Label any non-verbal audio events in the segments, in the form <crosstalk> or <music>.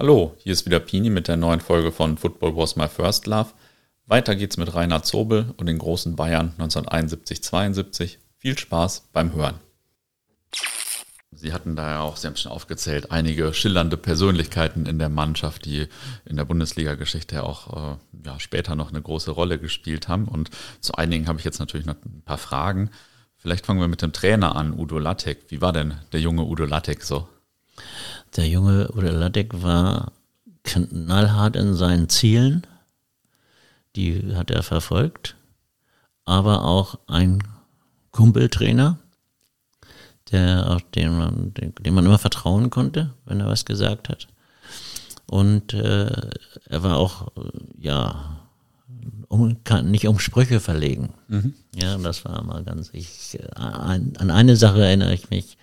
Hallo, hier ist wieder Pini mit der neuen Folge von Football Was My First Love. Weiter geht's mit Reinhard Zobel und den großen Bayern 1971-72. Viel Spaß beim Hören. Sie hatten da ja auch, Sie haben schon aufgezählt, einige schillernde Persönlichkeiten in der Mannschaft, die in der Bundesliga-Geschichte ja auch äh, ja, später noch eine große Rolle gespielt haben. Und zu einigen habe ich jetzt natürlich noch ein paar Fragen. Vielleicht fangen wir mit dem Trainer an, Udo Lattek. Wie war denn der junge Udo Lattek so? Der junge Udo Lattek war knallhart in seinen Zielen, die hat er verfolgt, aber auch ein Kumpeltrainer, der auch dem man, dem man immer vertrauen konnte, wenn er was gesagt hat. Und äh, er war auch, ja, um, kann nicht um Sprüche verlegen. Mhm. Ja, das war mal ganz, ich, an, an eine Sache erinnere ich mich,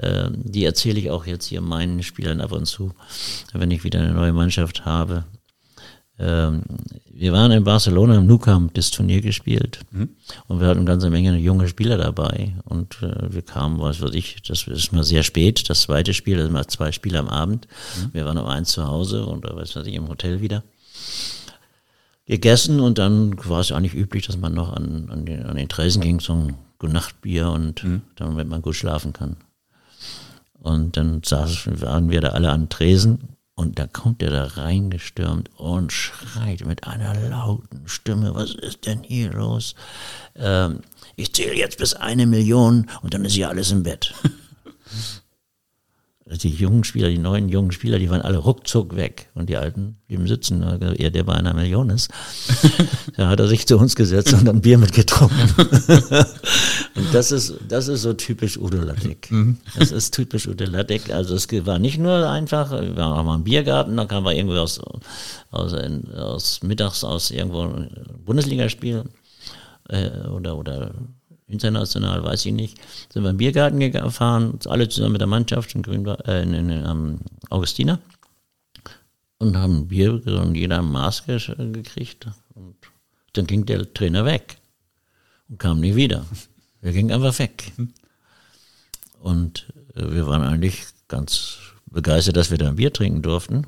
ähm, die erzähle ich auch jetzt hier meinen Spielern ab und zu, wenn ich wieder eine neue Mannschaft habe. Ähm, wir waren in Barcelona im Nou Camp das Turnier gespielt mhm. und wir hatten eine ganze Menge junge Spieler dabei und äh, wir kamen, was weiß ich, das ist mal sehr spät, das zweite Spiel, das sind mal zwei Spiele am Abend. Mhm. Wir waren um eins zu Hause und was weiß ich, im Hotel wieder gegessen und dann war es eigentlich üblich, dass man noch an, an, den, an den Tresen ging zum Nachtbier und mhm. damit man gut schlafen kann. Und dann saßen, waren wir da alle an Tresen und da kommt er da reingestürmt und schreit mit einer lauten Stimme, was ist denn hier los? Ähm, ich zähle jetzt bis eine Million und dann ist ja alles im Bett. <laughs> die jungen Spieler, die neuen jungen Spieler, die waren alle ruckzuck weg und die alten blieben sitzen. Er, der bei einer Million ist, <laughs> da hat er sich zu uns gesetzt und dann Bier mitgetrunken. <laughs> und das ist, das ist so typisch Udo Lattek. Mhm. Das ist typisch Udo Lattek. Also es war nicht nur einfach, wir waren auch mal im Biergarten, da kamen wir irgendwie aus, aus, aus mittags aus irgendwo Bundesligaspiel äh, oder, oder international, weiß ich nicht, sind wir im Biergarten gefahren, alle zusammen mit der Mannschaft in, Grün, äh, in, in, in Augustina und haben Bier und jeder ein Maß gekriegt. Und dann ging der Trainer weg und kam nie wieder. Er ging einfach weg. Und äh, wir waren eigentlich ganz begeistert, dass wir da ein Bier trinken durften.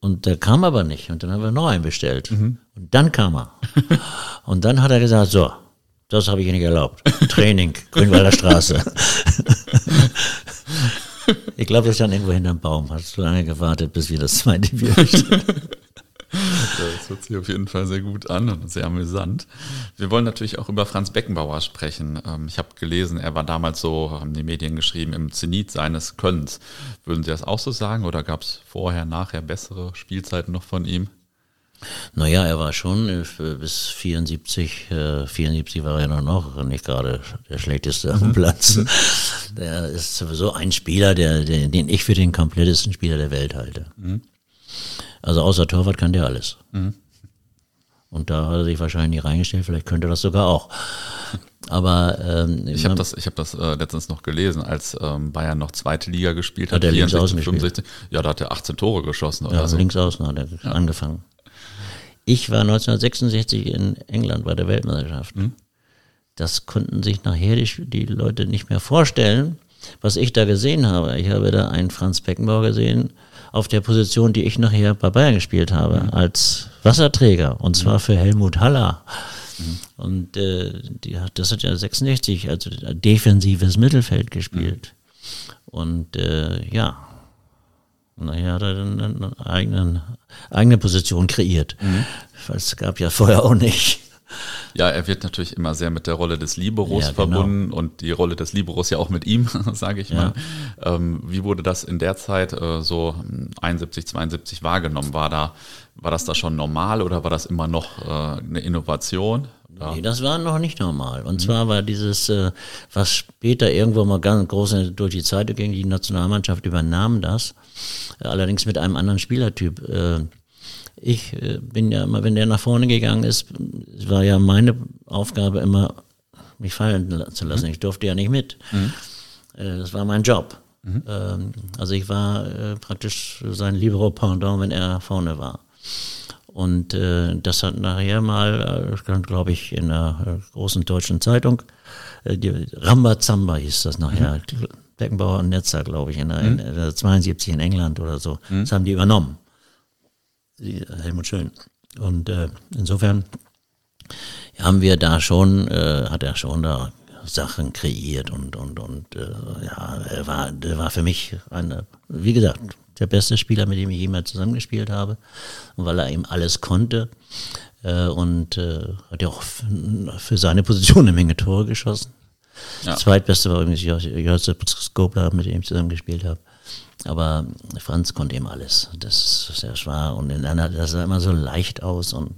Und der kam aber nicht. Und dann haben wir noch einen bestellt. Mhm. Und dann kam er. <laughs> Und dann hat er gesagt, so, das habe ich nicht erlaubt. Training, <laughs> Grünwalder Straße. ich glaube, wir standen irgendwo hinterm Baum. Hast du lange gewartet, bis wir das zweite Bier <laughs> Das hört sich auf jeden Fall sehr gut an und sehr amüsant. Wir wollen natürlich auch über Franz Beckenbauer sprechen. Ähm, ich habe gelesen, er war damals so, haben die Medien geschrieben, im Zenit seines Könnens. Würden Sie das auch so sagen oder gab es vorher, nachher bessere Spielzeiten noch von ihm? Naja, er war schon äh, bis 74, äh, 74 war er noch nicht gerade der schlechteste am mhm. Platz. <laughs> Der ist sowieso ein Spieler, der, der, den ich für den komplettesten Spieler der Welt halte. Mhm. Also außer Torwart kann der alles. Mhm. Und da hat er sich wahrscheinlich reingestellt, vielleicht könnte er das sogar auch. Aber ähm, ich habe das, ich hab das äh, letztens noch gelesen, als ähm, Bayern noch zweite Liga gespielt hat. Hat er links außen 65, Ja, da hat er 18 Tore geschossen. Oder ja, so. links außen hat er ja. angefangen. Ich war 1966 in England bei der Weltmeisterschaft. Mhm. Das konnten sich nachher die, die, Leute nicht mehr vorstellen, was ich da gesehen habe. Ich habe da einen Franz Beckenbauer gesehen, auf der Position, die ich nachher bei Bayern gespielt habe, mhm. als Wasserträger, und zwar für Helmut Haller. Mhm. Und äh, die das hat ja 66, also defensives Mittelfeld gespielt. Und äh, ja, naja, hat er dann eine eigene, eigene Position kreiert. Mhm. Es gab ja vorher auch nicht. Ja, er wird natürlich immer sehr mit der Rolle des Liberos ja, genau. verbunden und die Rolle des Liberos ja auch mit ihm, <laughs> sage ich ja. mal. Ähm, wie wurde das in der Zeit äh, so 71, 72 wahrgenommen? War da, war das da schon normal oder war das immer noch äh, eine Innovation? Ja. Nee, das war noch nicht normal. Und mhm. zwar war dieses, äh, was später irgendwo mal ganz groß durch die Zeitung ging, die Nationalmannschaft übernahm das, allerdings mit einem anderen Spielertyp. Äh, ich äh, bin ja immer, wenn der nach vorne gegangen ist, war ja meine Aufgabe immer, mich fallen zu lassen. Mhm. Ich durfte ja nicht mit. Mhm. Das war mein Job. Mhm. Ähm, also ich war praktisch sein Libero-Pendant, wenn er vorne war. Und äh, das hat nachher mal, äh, glaube ich, in einer äh, großen deutschen Zeitung, äh, die Rambazamba hieß das nachher, mhm. Beckenbauer und Netzer, glaube ich, in der, in der 72 in England oder so. Das haben die übernommen. Die, Helmut Schön. Und äh, insofern haben wir da schon, äh, hat er schon da Sachen kreiert und und und äh, ja, er war, der war für mich eine, wie gesagt, der beste Spieler, mit dem ich jemals zusammengespielt habe, und weil er eben alles konnte äh, und äh, hat ja auch für seine Position eine Menge Tore geschossen. Ja. Zweitbeste war übrigens Jos- Josip Skobler, mit dem ich zusammengespielt habe. Aber Franz konnte eben alles. Das, das war und in einer, das sah immer so leicht aus und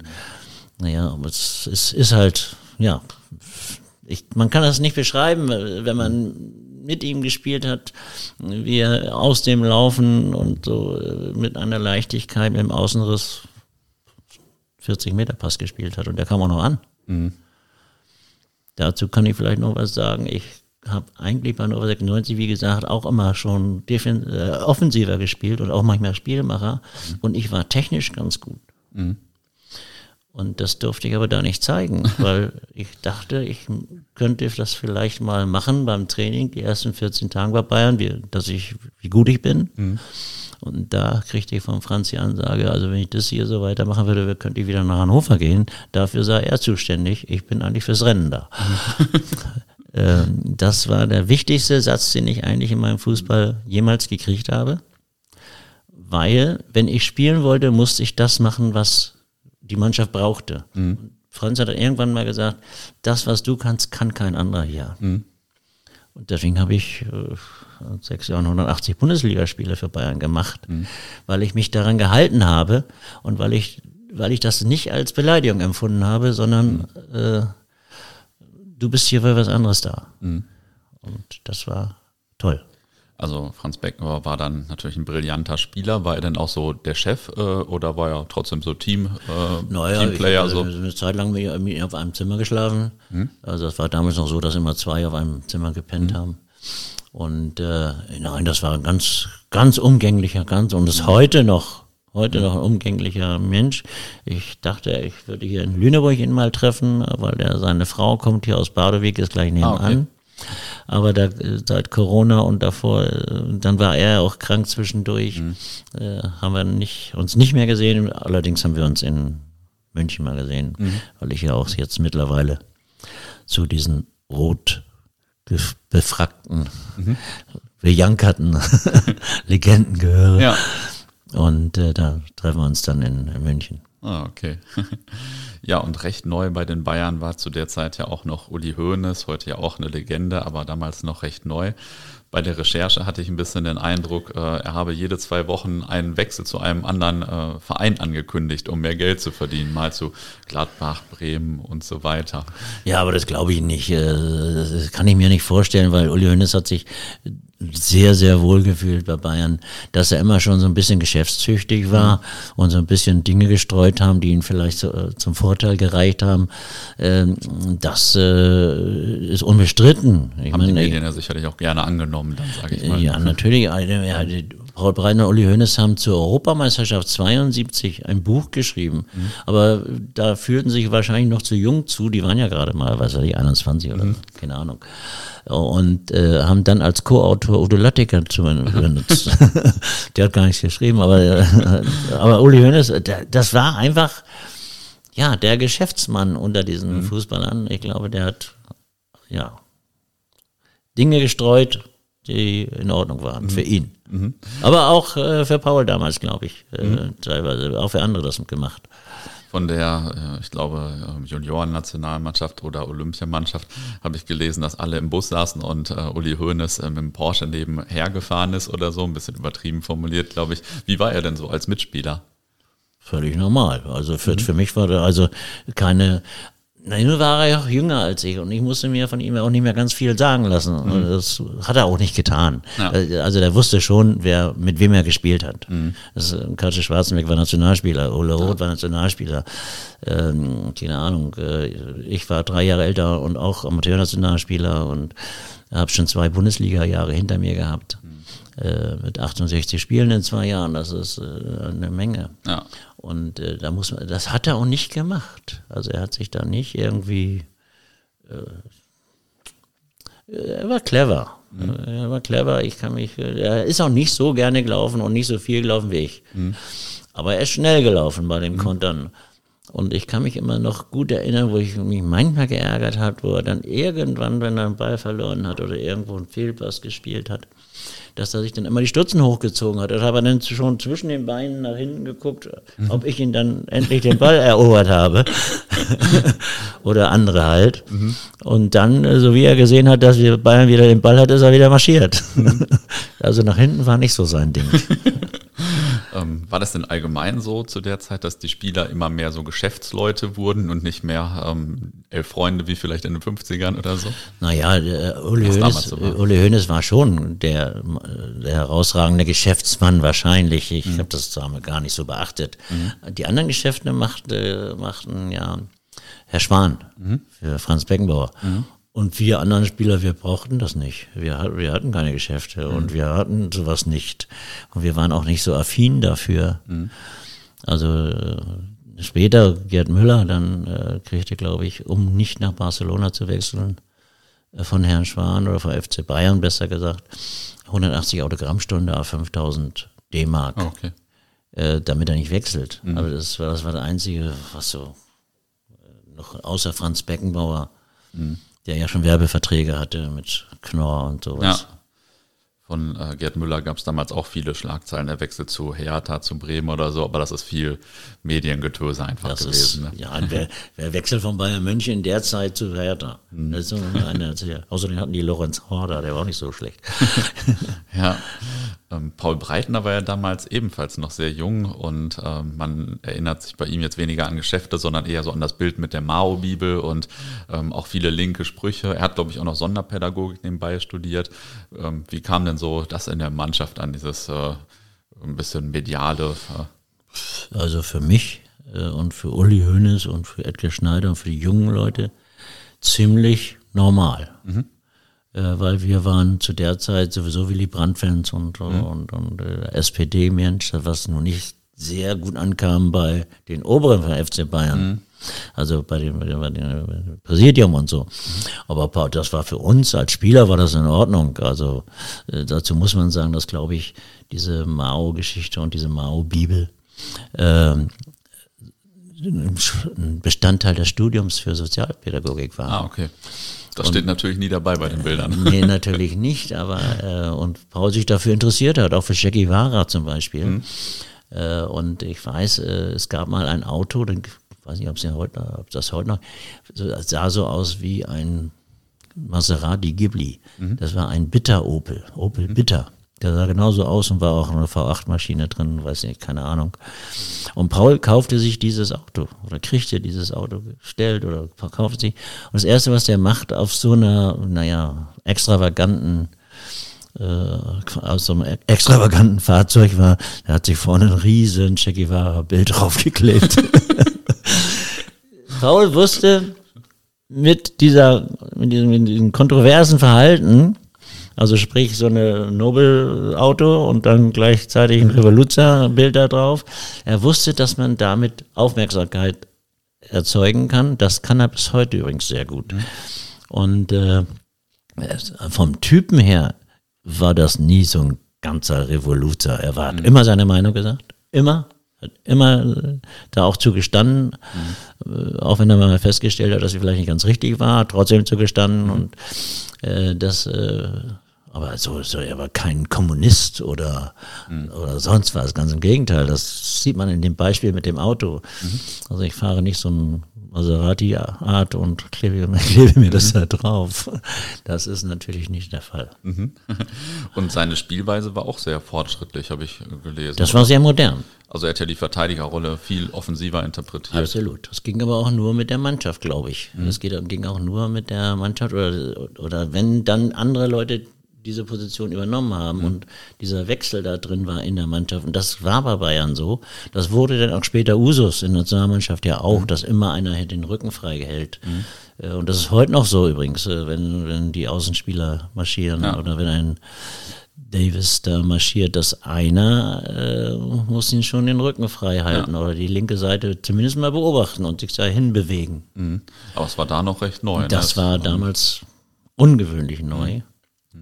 naja, es ist, ist halt, ja, ich, man kann das nicht beschreiben, wenn man mit ihm gespielt hat, wie er aus dem Laufen und so äh, mit einer Leichtigkeit mit dem Außenriss 40 Meter Pass gespielt hat und der kam auch noch an. Dazu kann ich vielleicht noch was sagen. Ich habe eigentlich bei Nova 96, wie gesagt, auch immer schon äh, offensiver gespielt und auch manchmal Spielmacher. Und ich war technisch ganz gut. Und das durfte ich aber da nicht zeigen, <laughs> weil ich dachte, ich könnte das vielleicht mal machen beim Training, die ersten 14 Tage bei Bayern, wie, dass ich, wie gut ich bin. Und da kriegte ich von Franz die Ansage, also wenn ich das hier so weitermachen würde, könnte ich wieder nach Hannover gehen. Dafür sei er zuständig. Ich bin eigentlich fürs Rennen da. <laughs> Ähm, das war der wichtigste Satz, den ich eigentlich in meinem Fußball jemals gekriegt habe. Weil, wenn ich spielen wollte, musste ich das machen, was die Mannschaft brauchte. Und Franz hat irgendwann mal gesagt, das, was du kannst, kann kein anderer hier. Und deswegen habe ich äh, sechs Jahren 180 Bundesligaspiele für Bayern gemacht, weil ich mich daran gehalten habe und weil ich, weil ich das nicht als Beleidigung empfunden habe, sondern äh, du bist hier für was anderes da. Und das war toll. Also Franz Beckenbauer war dann natürlich ein brillanter Spieler. War er denn auch so der Chef äh, oder war er trotzdem so Team, äh, Naja, Teamplayer? ich so? habe eine Zeit lang mit auf einem Zimmer geschlafen. Also das war damals noch so, dass immer zwei auf einem Zimmer gepennt haben. Und äh, nein, das war ein ganz, ganz umgänglicher, ganz und ist heute noch, heute noch ein umgänglicher Mensch. Ich dachte, ich würde hier in Lüneburg ihn mal treffen, weil der, seine Frau kommt hier aus Badewig, ist gleich nebenan. okay. Aber da, seit Corona und davor, äh, dann war er auch krank zwischendurch, äh, haben wir nicht, uns nicht mehr gesehen. Allerdings haben wir uns in München mal gesehen, weil ich ja auch jetzt mittlerweile zu diesen rot befrackten, bejankerten <laughs> Legenden gehöre. Ja. Und äh, da treffen wir uns dann in, in München. Ah, okay. <laughs> ja, und recht neu bei den Bayern war zu der Zeit ja auch noch Uli Hoeneß, heute ja auch eine Legende, aber damals noch recht neu. Bei der Recherche hatte ich ein bisschen den Eindruck, äh, er habe jede zwei Wochen einen Wechsel zu einem anderen äh, Verein angekündigt, um mehr Geld zu verdienen, mal zu Gladbach, Bremen und so weiter. Ja, aber das glaube ich nicht. Äh, Das kann ich mir nicht vorstellen, weil Uli Hoeneß hat sich sehr, sehr wohl gefühlt bei Bayern, dass er immer schon so ein bisschen geschäftstüchtig war und so ein bisschen Dinge gestreut haben, die ihn vielleicht so, äh, zum Vorteil gereicht haben. Ähm, Das äh, ist unbestritten. Ich Haben die meine, Medien ja sicherlich auch gerne angenommen, dann sage ich mal. ja, natürlich. Eine- ja, die- Paul Breitner und Uli Hoeneß haben zur Europameisterschaft 72 ein Buch geschrieben. Aber da fühlten sich wahrscheinlich noch zu jung zu. Die waren ja gerade mal, was weiß ich, 21 oder so, keine Ahnung. Und äh, haben dann als Co-Autor Udo Lattiker zu <laughs> benutzt. <laughs> Der hat gar nichts geschrieben, aber, äh, aber Uli Hoeneß, der, das war einfach, ja, der Geschäftsmann unter diesen Fußballern. Ich glaube, der hat, ja, Dinge gestreut, die in Ordnung waren für ihn. Aber auch äh, für Paul damals, glaube ich, äh, teilweise, auch für andere das gemacht. Von der, äh, ich glaube, äh, Junioren-Nationalmannschaft oder Olympiamannschaft habe ich gelesen, dass alle im Bus saßen und äh, Uli Hoeneß äh, mit dem Porsche nebenher gefahren ist oder so, ein bisschen übertrieben formuliert, glaube ich. Wie war er denn so als Mitspieler? Völlig normal. Also für, für mich war da also keine. Nein, nur war er ja auch jünger als ich und ich musste mir von ihm auch nicht mehr ganz viel sagen lassen. Und Das hat er auch nicht getan. Ja. Also der wusste schon, wer mit wem er gespielt hat. Das, äh, Katze Schwarzenberg war Nationalspieler, Ole Roth war Nationalspieler. Ähm, keine Ahnung. Äh, ich war drei Jahre älter und auch Amateurnationalspieler und habe schon zwei Bundesliga-Jahre hinter mir gehabt. Äh, mit 68 Spielen in zwei Jahren, das ist äh, eine Menge. Und äh, da muss man, das hat er auch nicht gemacht. Also er hat sich da nicht irgendwie, Er war clever. Mhm. Er war clever. Ich kann mich, er ist auch nicht so gerne gelaufen und nicht so viel gelaufen wie ich. Mhm. Aber er ist schnell gelaufen bei den mhm. Kontern. Und ich kann mich immer noch gut erinnern, wo ich mich manchmal geärgert habe, wo er dann irgendwann, wenn er einen Ball verloren hat oder irgendwo einen Fehlpass gespielt hat, dass er sich dann immer die Stutzen hochgezogen hat. Da habe er dann schon zwischen den Beinen nach hinten geguckt, mhm. ob ich ihn dann endlich den Ball erobert habe. <laughs> Oder andere halt. Mhm. Und dann, äh, so wie er gesehen hat, dass Bayern wieder den Ball hat, ist er wieder marschiert. Mhm. <laughs> also nach hinten war nicht so sein Ding. <laughs> Ähm, war das denn allgemein so zu der Zeit, dass die Spieler immer mehr so Geschäftsleute wurden und nicht mehr ähm, elf Freunde wie vielleicht in den 50ern oder so? Naja, Uli, Hoeneß, so war. Uli Hoeneß war schon der, der herausragende Geschäftsmann wahrscheinlich. Ich mhm. habe das damals gar nicht so beachtet. Mhm. Die anderen Geschäfte machte, machten ja Herr Schwan mhm. für Franz Beckenbauer. Und wir anderen Spieler, wir brauchten das nicht. Wir, wir hatten keine Geschäfte mhm. und wir hatten sowas nicht. Und wir waren auch nicht so affin dafür. Mhm. Also äh, später, Gerd Müller, dann äh, kriegte, glaube ich, um nicht nach Barcelona zu wechseln, äh, von Herrn Schwan oder von FC Bayern besser gesagt, 180 Autogrammstunde auf 5000 D-Mark. Oh, okay. Äh, damit er nicht wechselt. Mhm. Aber das war, das war das Einzige, was so äh, noch außer Franz Beckenbauer mhm der ja schon Werbeverträge hatte mit Knorr und sowas. Ja. Von äh, Gerd Müller gab es damals auch viele Schlagzeilen, er wechselt zu Hertha, zu Bremen oder so, aber das ist viel Mediengetöse einfach das gewesen. Ist, ne? Ja, wer, wer wechselt von Bayern München in der Zeit zu Hertha? Hm. Das ist eine, außerdem hatten die Lorenz Horder, der war auch nicht so schlecht. <laughs> ja, ähm, Paul Breitner war ja damals ebenfalls noch sehr jung und äh, man erinnert sich bei ihm jetzt weniger an Geschäfte, sondern eher so an das Bild mit der Mao-Bibel und ähm, auch viele linke Sprüche. Er hat, glaube ich, auch noch Sonderpädagogik nebenbei studiert. Ähm, wie kam denn so das in der Mannschaft an, dieses äh, ein bisschen mediale? Äh? Also für mich äh, und für Uli Hoeneß und für Edgar Schneider und für die jungen Leute ziemlich normal. Mhm äh, weil wir waren zu der Zeit sowieso Willy Brandt-Fans und, mhm. und, und äh, SPD-Mensch, was nun nicht sehr gut ankam bei den Oberen von FC Bayern. Mhm. Also bei dem, bei dem Präsidium und so. Aber das war für uns als Spieler war das in Ordnung. Also äh, dazu muss man sagen, dass glaube ich diese Mao-Geschichte und diese Mao-Bibel äh, ein Bestandteil des Studiums für Sozialpädagogik war. Ah, okay. Das und, steht natürlich nie dabei bei den Bildern. Nee, <laughs> natürlich nicht, aber äh, und Paul sich dafür interessiert hat, auch für Che Guevara zum Beispiel. Mhm. Äh, und ich weiß, äh, es gab mal ein Auto, ich weiß nicht, ob, ja heute, ob das heute noch, sah so aus wie ein Maserati Ghibli. Mhm. Das war ein Bitter Opel, Opel mhm. Bitter. Der sah genauso aus und war auch eine V8-Maschine drin, weiß nicht, keine Ahnung. Und Paul kaufte sich dieses Auto oder kriegte dieses Auto gestellt oder verkaufte sich. Und das Erste, was der macht auf so einer, naja, extravaganten, aus so einem extravaganten Fahrzeug war, er hat sich vorne ein riesen Che Guevara-Bild <laughs> draufgeklebt. <laughs> Paul wusste mit dieser, mit diesem, mit diesem kontroversen Verhalten, also sprich so eine Nobel-Auto und dann gleichzeitig ein Revoluzer-Bild da drauf. Er wusste, dass man damit Aufmerksamkeit erzeugen kann. Das kann er bis heute übrigens sehr gut. Mhm. Und äh, vom Typen her war das nie so ein ganzer Revoluzer. Er war, hat mhm. immer seine Meinung gesagt. Immer. Hat immer äh, da auch zugestanden, mhm. auch wenn er mal festgestellt hat, dass sie vielleicht nicht ganz richtig war, trotzdem zugestanden mhm. und äh, das äh, aber so, so, er war kein Kommunist oder, mhm. oder sonst was. Ganz im Gegenteil. Das sieht man in dem Beispiel mit dem Auto. Mhm. Also ich fahre nicht so ein Maserati-Art und klebe, <laughs> klebe mir das mhm. da drauf. Das ist natürlich nicht der Fall. Mhm. <laughs> Und seine Spielweise war auch sehr fortschrittlich, habe ich gelesen. Das war sehr modern. Also er hat ja die Verteidigerrolle viel offensiver interpretiert. Absolut. Das ging aber auch nur mit der Mannschaft, glaube ich. Mhm. Das ging auch nur mit der Mannschaft oder, oder wenn dann andere Leute diese Position übernommen haben mhm. und dieser Wechsel da drin war in der Mannschaft. Und das war bei Bayern so. Das wurde dann auch später Usus in der Nationalmannschaft ja auch, mhm. dass immer einer den Rücken frei hält. Mhm. Äh, und das ist heute noch so übrigens, äh, wenn, wenn die Außenspieler marschieren ja. oder wenn ein Davis da marschiert, dass einer äh, muss ihn schon den Rücken frei halten ja. oder die linke Seite zumindest mal beobachten und sich dahin bewegen. Mhm. Aber es war da noch recht neu. Das ne? war damals ungewöhnlich neu.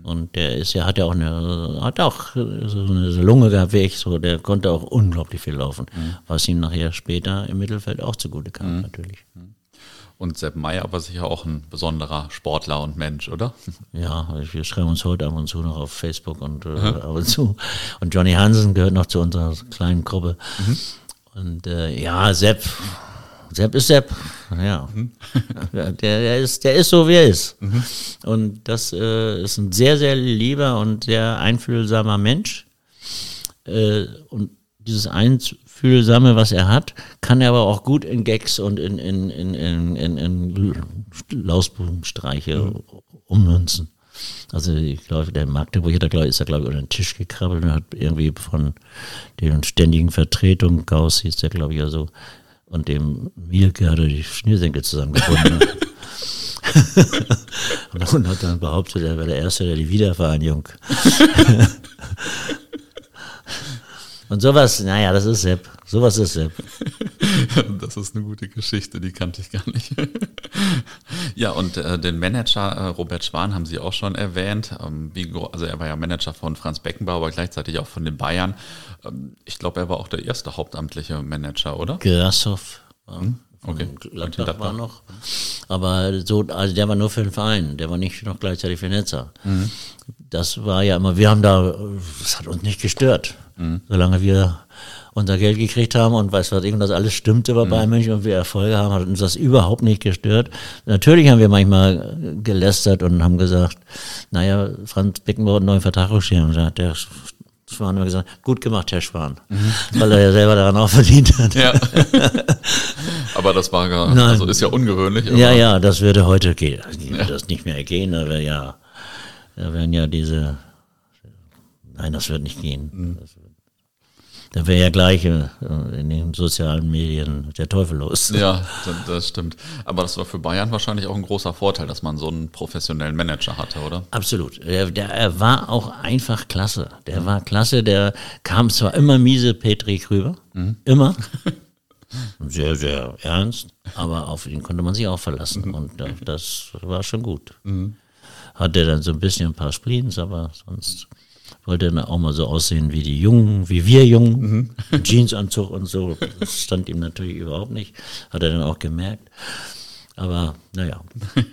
Und der ist ja, hat ja auch eine, hat auch so eine Lunge gehabt wie ich, so, der konnte auch unglaublich viel laufen, was ihm nachher später im Mittelfeld auch zugute kam, natürlich. Und Sepp Meyer war sicher auch ein besonderer Sportler und Mensch, oder? <laughs> Ja, wir schreiben uns heute ab und zu noch auf Facebook und äh, ab und zu. Und Johnny Hansen gehört noch zu unserer kleinen Gruppe. Und äh, ja, Sepp, Sepp ist Sepp. Ja. der, der, ist, der ist so, wie er ist. Und das äh, ist ein sehr, sehr lieber und sehr einfühlsamer Mensch. Äh, und dieses Einfühlsame, was er hat, kann er aber auch gut in Gags und in, in, in, in, in, in Lausbubenstreiche ummünzen. Also ich glaube, der Magdeburger da, ist da glaube ich unter den Tisch gekrabbelt und hat irgendwie von den ständigen Vertretungen, Gauss hieß der glaube ich ja so, und dem Mielke hat er die Schnürsenkel zusammengebunden. <laughs> <laughs> und hat dann behauptet, er wäre der Erste, der die Wiedervereinigung. <laughs> und sowas, naja, das ist Sepp. Sowas ist Sepp. Das ist eine gute Geschichte, die kannte ich gar nicht. Ja, und äh, den Manager äh, Robert Schwan haben Sie auch schon erwähnt. Ähm, wie, also er war ja Manager von Franz Beckenbauer, aber gleichzeitig auch von den Bayern. Ähm, ich glaube, er war auch der erste hauptamtliche Manager, oder? Grassoff. Hm? Okay. Gladbach, Gladbach war noch. Aber so, also der war nur für den Verein, der war nicht noch gleichzeitig für Netzer. Mhm. Das war ja immer, wir haben da, das hat uns nicht gestört. Mhm. Solange wir unser Geld gekriegt haben und weiß was ich, und das alles stimmte bei Bayern München und wir Erfolge haben, hat uns das überhaupt nicht gestört. Natürlich haben wir manchmal gelästert und haben gesagt, naja, Franz Beckenbauer hat einen neuen Vertrag geschrieben. Und der Schwan hat gesagt, gut gemacht, Herr Schwan. Mhm. Weil er ja selber daran auch verdient hat. Ja. aber das war gar, Nein. also ist ja ungewöhnlich. Ja, ja, das würde heute gehen. Ja. Das nicht mehr gehen, aber ja, da werden ja diese, nein, das wird nicht gehen. Mhm. Da wäre ja gleich äh, in den sozialen Medien der Teufel los. Ja, das stimmt. Aber das war für Bayern wahrscheinlich auch ein großer Vorteil, dass man so einen professionellen Manager hatte, oder? Absolut. Der, der er war auch einfach klasse. Der war klasse. Der kam zwar immer miese Petri rüber, mhm. immer. <laughs> Sehr, sehr ernst, aber auf ihn konnte man sich auch verlassen mhm. und das war schon gut. Mhm. Hatte dann so ein bisschen ein paar Spleens, aber sonst wollte dann auch mal so aussehen wie die Jungen, wie wir Jungen, mhm. <laughs> Jeansanzug und so. Das stand ihm natürlich überhaupt nicht, hat er dann auch gemerkt. Aber naja. <laughs>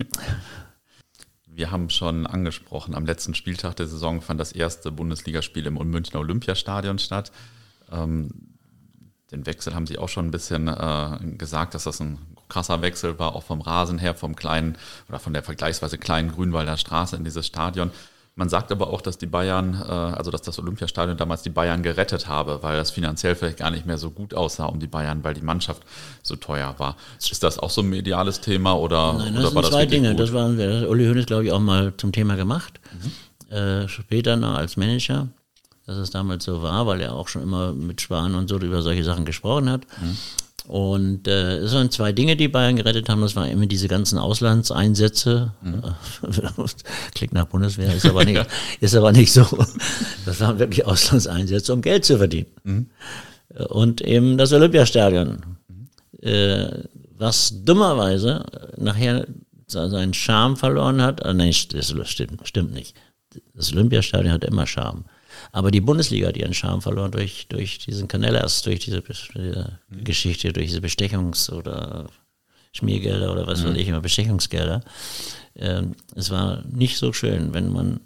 Wir haben schon angesprochen, am letzten Spieltag der Saison fand das erste Bundesligaspiel im Münchner Olympiastadion statt. Ähm, den Wechsel haben Sie auch schon ein bisschen äh, gesagt, dass das ein krasser Wechsel war, auch vom Rasen her, vom kleinen oder von der vergleichsweise kleinen Grünwalder Straße in dieses Stadion. Man sagt aber auch, dass die Bayern, äh, also dass das Olympiastadion damals die Bayern gerettet habe, weil das finanziell vielleicht gar nicht mehr so gut aussah um die Bayern, weil die Mannschaft so teuer war. Ist das auch so ein mediales Thema oder, Nein, das oder war das zwei Dinge. Gut? Das waren Uli Hoeneß, glaube ich, auch mal zum Thema gemacht. Mhm. Äh, später noch als Manager, dass es damals so war, weil er auch schon immer mit Spahn und so über solche Sachen gesprochen hat. Mhm. Und äh, es waren zwei Dinge, die Bayern gerettet haben. Das waren immer diese ganzen Auslandseinsätze. Mhm. <laughs> Klingt nach Bundeswehr, ist aber, nicht, <laughs> ist aber nicht so. Das waren wirklich Auslandseinsätze, um Geld zu verdienen. Mhm. Und eben das Olympiastadion, mhm. äh, was dummerweise nachher seinen Charme verloren hat. Ah, nein, das stimmt, stimmt nicht. Das Olympiastadion hat immer Charme. Aber die Bundesliga hat ihren Charme verloren durch, durch diesen Canellas, durch diese, diese mhm. Geschichte, durch diese Bestechungs- oder Schmiergelder oder was mhm. weiß ich immer, Bestechungsgelder. Ähm, es war nicht so schön, wenn man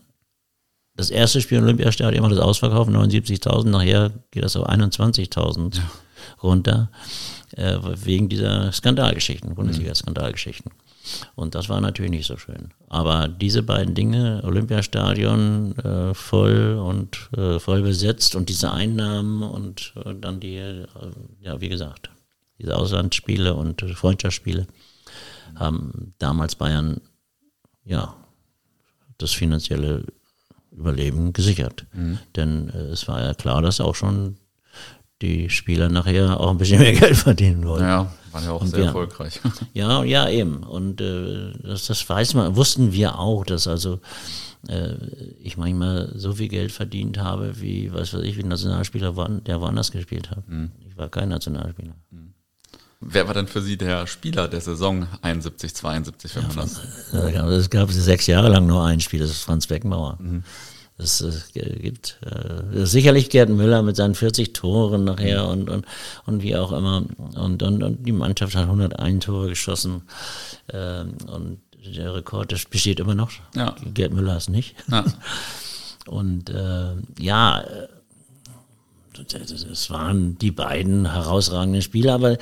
das erste Spiel im Olympiastadion immer das Ausverkaufen, 79.000, nachher geht das auf 21.000 ja. runter, äh, wegen dieser Skandalgeschichten, Bundesliga-Skandalgeschichten. Und das war natürlich nicht so schön. Aber diese beiden Dinge, Olympiastadion äh, voll und äh, voll besetzt und diese Einnahmen und äh, dann die, äh, ja, wie gesagt, diese Auslandsspiele und Freundschaftsspiele haben damals Bayern, ja, das finanzielle Überleben gesichert. Mhm. Denn äh, es war ja klar, dass auch schon die Spieler nachher auch ein bisschen mehr <laughs> Geld verdienen wollen. Ja, waren ja auch und sehr wir, erfolgreich. <laughs> Ja, ja, eben. Und äh, das, das weiß man, wussten wir auch, dass also äh, ich manchmal so viel Geld verdient habe, wie, was weiß ich, wie ein Nationalspieler, war, der woanders gespielt hat. Mhm. Ich war kein Nationalspieler. Mhm. Wer war denn für Sie der Spieler der Saison 71, 72, wenn man das? Es gab sechs Jahre lang nur ein Spiel, das ist Franz Beckenbauer. Mhm. Es äh, gibt äh, sicherlich Gerd Müller mit seinen 40 Toren nachher und, und, und wie auch immer. Und, und, und die Mannschaft hat 101 Tore geschossen. Äh, und der Rekord das besteht immer noch. Ja. Gerd Müller ist nicht. Ja. <laughs> Und äh, ja, es waren die beiden herausragenden Spieler, aber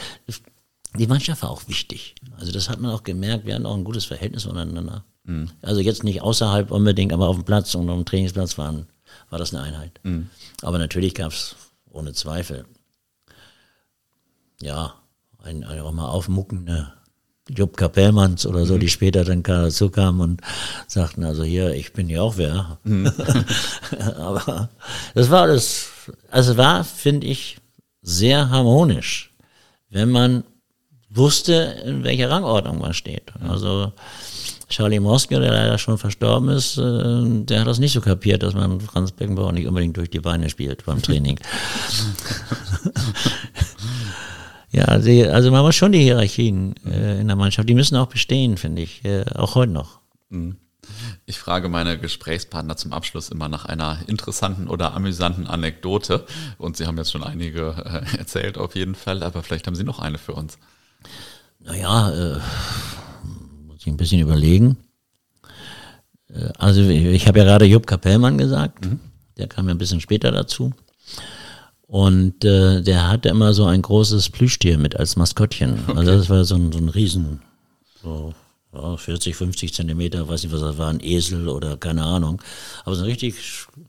die Mannschaft war auch wichtig. Also das hat man auch gemerkt, wir hatten auch ein gutes Verhältnis untereinander. Mhm. Also jetzt nicht außerhalb unbedingt, aber auf dem Platz und auf dem Trainingsplatz waren, war das eine Einheit. Mhm. Aber natürlich gab es ohne Zweifel, ja, ein, ein auch mal aufmuckende Jupp Kapellmanns oder so, mhm. die später dann dazu kamen und sagten, also hier, ich bin ja auch wer. Mhm. <laughs> aber das war das, also war, finde ich, sehr harmonisch, wenn man wusste, in welcher Rangordnung man steht. Also Charlie Moske, der leider schon verstorben ist, äh, der hat das nicht so kapiert, dass man Franz Beckenbauer nicht unbedingt durch die Beine spielt beim Training. <laughs> ja, also man muss schon die Hierarchien äh, in der Mannschaft, die müssen auch bestehen, finde ich, äh, auch heute noch. Mhm. Ich frage meine Gesprächspartner zum Abschluss immer nach einer interessanten oder amüsanten Anekdote. Und Sie haben jetzt schon einige äh, <laughs> erzählt auf jeden Fall, aber vielleicht haben Sie noch eine für uns. Naja, äh, ich ein bisschen überlegen. Äh, also ich habe ja gerade Jupp Kapellmann gesagt, mhm. der kam ja ein bisschen später dazu. Und äh, der hatte immer so ein großes Plüschtier mit als Maskottchen. Okay. Also das war so ein, so ein Riesen, so ja, 40, 50 Zentimeter, weiß nicht was das war, ein Esel oder keine Ahnung. Aber so ein richtig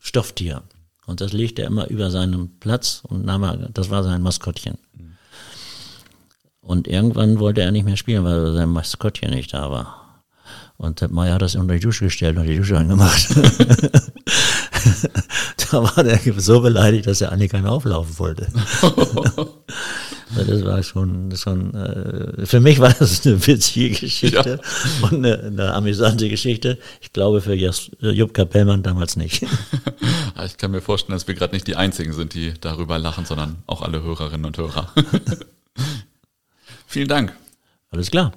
Stofftier. Und das legte er immer über seinen Platz und nahm er, das war sein Maskottchen. Mhm. Und irgendwann wollte er nicht mehr spielen, weil sein Maskottchen nicht da war. Und Sepp Meyer hat das unter die Dusche gestellt und die Dusche angemacht. <laughs> da war der so beleidigt, dass er eigentlich keinen auflaufen wollte. <laughs> das war schon, schon äh, für mich war das eine witzige Geschichte ja. und eine, eine, amüsante Geschichte. Ich glaube für Jupp Kapellmann damals nicht. <laughs> Ich kann mir vorstellen, dass wir gerade nicht die Einzigen sind, die darüber lachen, sondern auch alle Hörerinnen und Hörer. Vielen Dank. Alles klar.